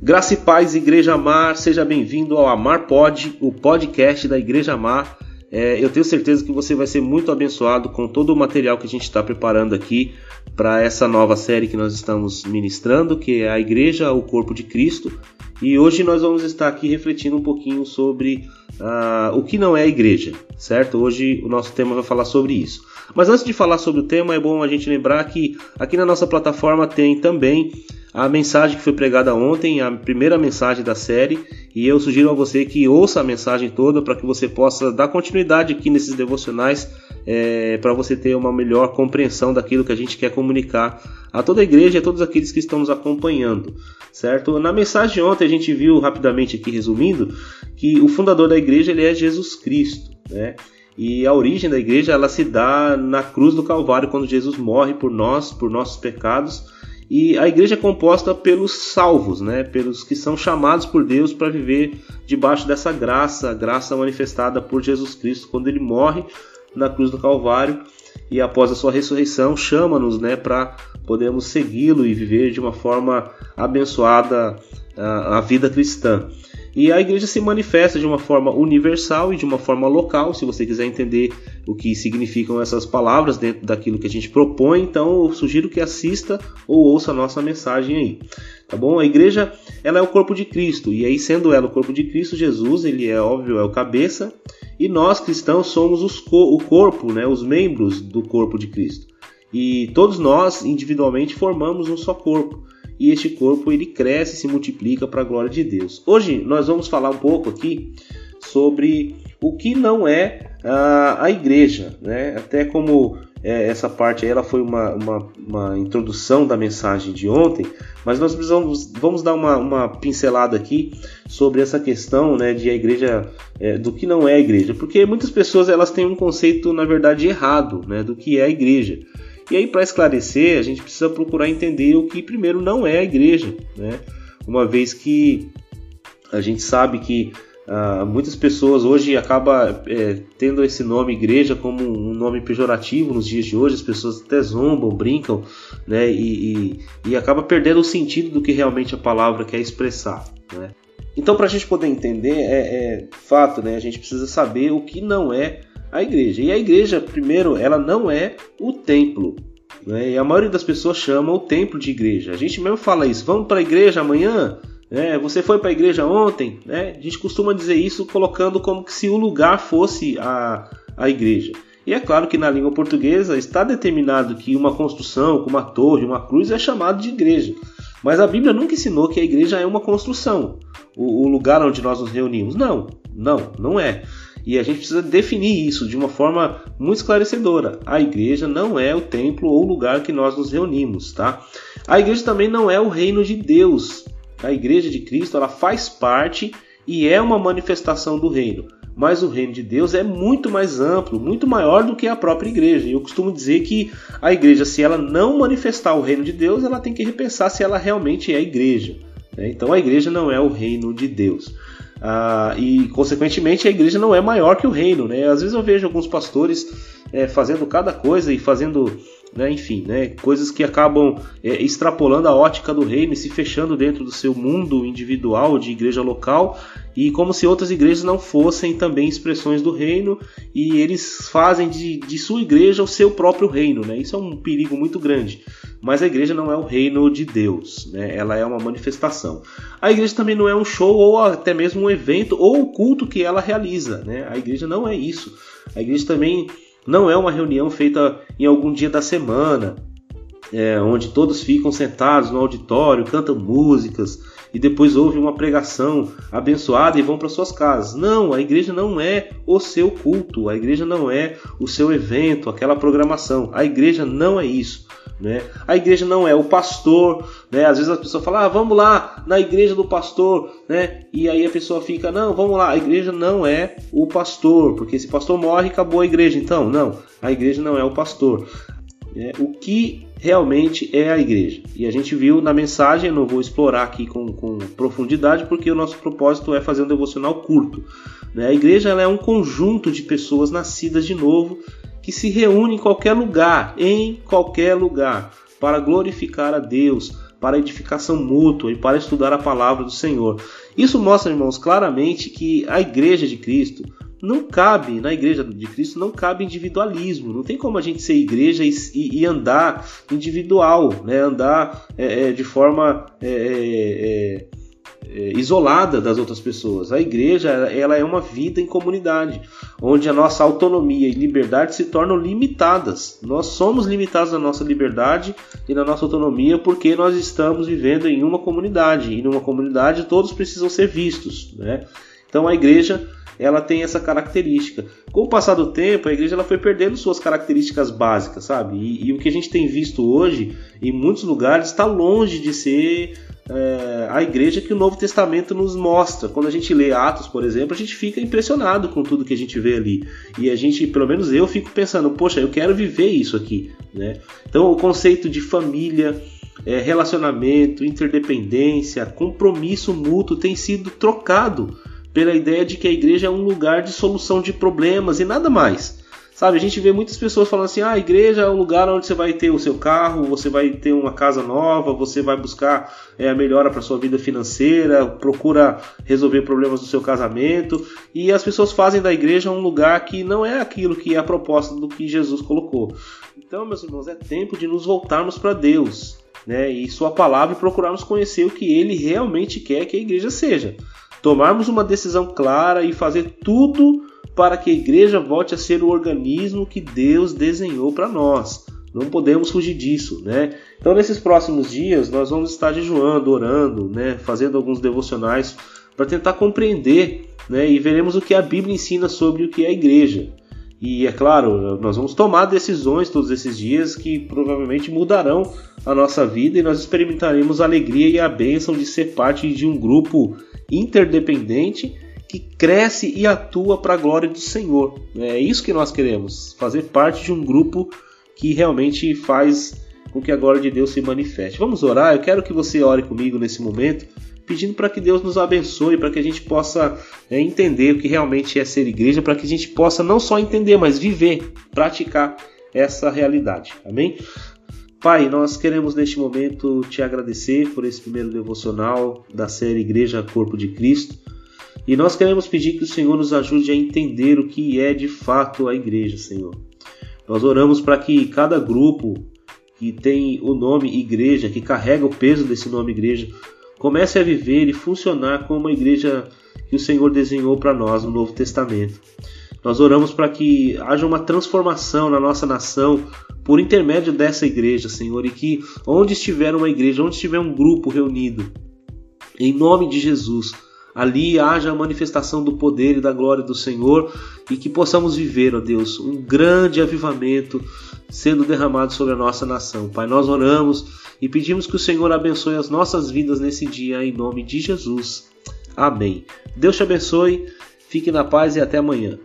Graça e paz, Igreja Amar, seja bem-vindo ao Amar Pod, o podcast da Igreja Amar. É, eu tenho certeza que você vai ser muito abençoado com todo o material que a gente está preparando aqui para essa nova série que nós estamos ministrando, que é a Igreja, o Corpo de Cristo. E hoje nós vamos estar aqui refletindo um pouquinho sobre uh, o que não é a igreja, certo? Hoje o nosso tema vai falar sobre isso. Mas antes de falar sobre o tema, é bom a gente lembrar que aqui na nossa plataforma tem também a mensagem que foi pregada ontem, a primeira mensagem da série, e eu sugiro a você que ouça a mensagem toda para que você possa dar continuidade aqui nesses devocionais, é, para você ter uma melhor compreensão daquilo que a gente quer comunicar a toda a igreja e a todos aqueles que estão nos acompanhando, certo? Na mensagem de ontem a gente viu rapidamente aqui resumindo que o fundador da igreja ele é Jesus Cristo, né? E a origem da igreja ela se dá na cruz do Calvário quando Jesus morre por nós, por nossos pecados e a igreja é composta pelos salvos, né? pelos que são chamados por Deus para viver debaixo dessa graça, graça manifestada por Jesus Cristo quando ele morre na cruz do Calvário e após a sua ressurreição chama-nos né, para podermos segui-lo e viver de uma forma abençoada a, a vida cristã. E a igreja se manifesta de uma forma universal e de uma forma local. Se você quiser entender o que significam essas palavras dentro daquilo que a gente propõe, então eu sugiro que assista ou ouça a nossa mensagem aí. Tá bom? A igreja ela é o corpo de Cristo e aí sendo ela o corpo de Cristo, Jesus ele é óbvio é o cabeça e nós cristãos somos os, o corpo, né? Os membros do corpo de Cristo. E todos nós individualmente formamos um só corpo e este corpo ele cresce e se multiplica para a glória de Deus. Hoje nós vamos falar um pouco aqui sobre o que não é a, a igreja, né? Até como é, essa parte aí, ela foi uma, uma, uma, introdução da mensagem de ontem, mas nós precisamos vamos dar uma, uma pincelada aqui sobre essa questão né, de a igreja é, do que não é igreja, porque muitas pessoas elas têm um conceito na verdade errado né, do que é a igreja. E aí, para esclarecer, a gente precisa procurar entender o que primeiro não é a igreja, né? Uma vez que a gente sabe que ah, muitas pessoas hoje acabam é, tendo esse nome igreja como um nome pejorativo nos dias de hoje, as pessoas até zombam, brincam, né? E, e, e acaba perdendo o sentido do que realmente a palavra quer expressar, né? Então, para a gente poder entender, é, é fato, né? A gente precisa saber o que não é a igreja. E a igreja, primeiro, ela não é o templo. Né? E a maioria das pessoas chama o templo de igreja. A gente mesmo fala isso. Vamos para a igreja amanhã? É, você foi para a igreja ontem? Né? A gente costuma dizer isso colocando como que se o lugar fosse a, a igreja. E é claro que na língua portuguesa está determinado que uma construção, como uma torre, uma cruz, é chamado de igreja. Mas a Bíblia nunca ensinou que a igreja é uma construção, o, o lugar onde nós nos reunimos. Não, não, não é. E a gente precisa definir isso de uma forma muito esclarecedora. A igreja não é o templo ou lugar que nós nos reunimos, tá? A igreja também não é o reino de Deus. A igreja de Cristo, ela faz parte e é uma manifestação do reino. Mas o reino de Deus é muito mais amplo, muito maior do que a própria igreja. E eu costumo dizer que a igreja, se ela não manifestar o reino de Deus, ela tem que repensar se ela realmente é a igreja. Né? Então a igreja não é o reino de Deus. Ah, e, consequentemente, a igreja não é maior que o reino. Né? Às vezes eu vejo alguns pastores é, fazendo cada coisa e fazendo, né, enfim, né, coisas que acabam é, extrapolando a ótica do reino e se fechando dentro do seu mundo individual de igreja local e como se outras igrejas não fossem também expressões do reino e eles fazem de, de sua igreja o seu próprio reino. Né? Isso é um perigo muito grande. Mas a igreja não é o reino de Deus, né? ela é uma manifestação. A igreja também não é um show ou até mesmo um evento ou o culto que ela realiza. Né? A igreja não é isso. A igreja também não é uma reunião feita em algum dia da semana, é, onde todos ficam sentados no auditório, cantam músicas e depois ouvem uma pregação abençoada e vão para suas casas. Não, a igreja não é o seu culto, a igreja não é o seu evento, aquela programação. A igreja não é isso. Né? A igreja não é o pastor, né? Às vezes a pessoa fala, ah, vamos lá na igreja do pastor, né? E aí a pessoa fica, não, vamos lá. A igreja não é o pastor, porque se o pastor morre, acabou a igreja. Então, não, a igreja não é o pastor. É, o que realmente é a igreja? E a gente viu na mensagem, não vou explorar aqui com, com profundidade, porque o nosso propósito é fazer um devocional curto. Né? A igreja é um conjunto de pessoas nascidas de novo que se reúne em qualquer lugar, em qualquer lugar, para glorificar a Deus, para edificação mútua e para estudar a palavra do Senhor. Isso mostra, irmãos, claramente que a igreja de Cristo não cabe, na igreja de Cristo, não cabe individualismo. Não tem como a gente ser igreja e, e, e andar individual, né? andar é, é, de forma é, é é, isolada das outras pessoas. A igreja ela é uma vida em comunidade, onde a nossa autonomia e liberdade se tornam limitadas. Nós somos limitados na nossa liberdade e na nossa autonomia porque nós estamos vivendo em uma comunidade e numa comunidade todos precisam ser vistos, né? Então a igreja ela tem essa característica. Com o passar do tempo, a igreja ela foi perdendo suas características básicas, sabe? E, e o que a gente tem visto hoje, em muitos lugares, está longe de ser é, a igreja que o Novo Testamento nos mostra. Quando a gente lê Atos, por exemplo, a gente fica impressionado com tudo que a gente vê ali. E a gente, pelo menos eu, fico pensando, poxa, eu quero viver isso aqui. Né? Então, o conceito de família, é, relacionamento, interdependência, compromisso mútuo tem sido trocado pela ideia de que a igreja é um lugar de solução de problemas e nada mais. Sabe, a gente vê muitas pessoas falando assim: ah, a igreja é o lugar onde você vai ter o seu carro, você vai ter uma casa nova, você vai buscar é, a melhora para sua vida financeira, procura resolver problemas do seu casamento. E as pessoas fazem da igreja um lugar que não é aquilo que é a proposta do que Jesus colocou. Então, meus irmãos, é tempo de nos voltarmos para Deus né, e Sua palavra e procurarmos conhecer o que Ele realmente quer que a igreja seja. Tomarmos uma decisão clara e fazer tudo para que a igreja volte a ser o organismo que Deus desenhou para nós. Não podemos fugir disso, né? Então, nesses próximos dias, nós vamos estar jejuando, orando, né? Fazendo alguns devocionais para tentar compreender, né? E veremos o que a Bíblia ensina sobre o que é a igreja. E é claro, nós vamos tomar decisões todos esses dias que provavelmente mudarão a nossa vida e nós experimentaremos a alegria e a bênção de ser parte de um grupo interdependente que cresce e atua para a glória do Senhor. É isso que nós queremos, fazer parte de um grupo que realmente faz com que a glória de Deus se manifeste. Vamos orar? Eu quero que você ore comigo nesse momento, pedindo para que Deus nos abençoe, para que a gente possa é, entender o que realmente é ser igreja, para que a gente possa não só entender, mas viver, praticar essa realidade. Amém? Pai, nós queremos neste momento te agradecer por esse primeiro devocional da série Igreja Corpo de Cristo. E nós queremos pedir que o Senhor nos ajude a entender o que é de fato a igreja, Senhor. Nós oramos para que cada grupo que tem o nome igreja, que carrega o peso desse nome igreja, comece a viver e funcionar como uma igreja que o Senhor desenhou para nós no Novo Testamento. Nós oramos para que haja uma transformação na nossa nação por intermédio dessa igreja, Senhor, e que onde estiver uma igreja, onde estiver um grupo reunido, em nome de Jesus, ali haja a manifestação do poder e da glória do Senhor e que possamos viver, ó Deus, um grande avivamento sendo derramado sobre a nossa nação. Pai, nós oramos e pedimos que o Senhor abençoe as nossas vidas nesse dia, em nome de Jesus. Amém. Deus te abençoe, fique na paz e até amanhã.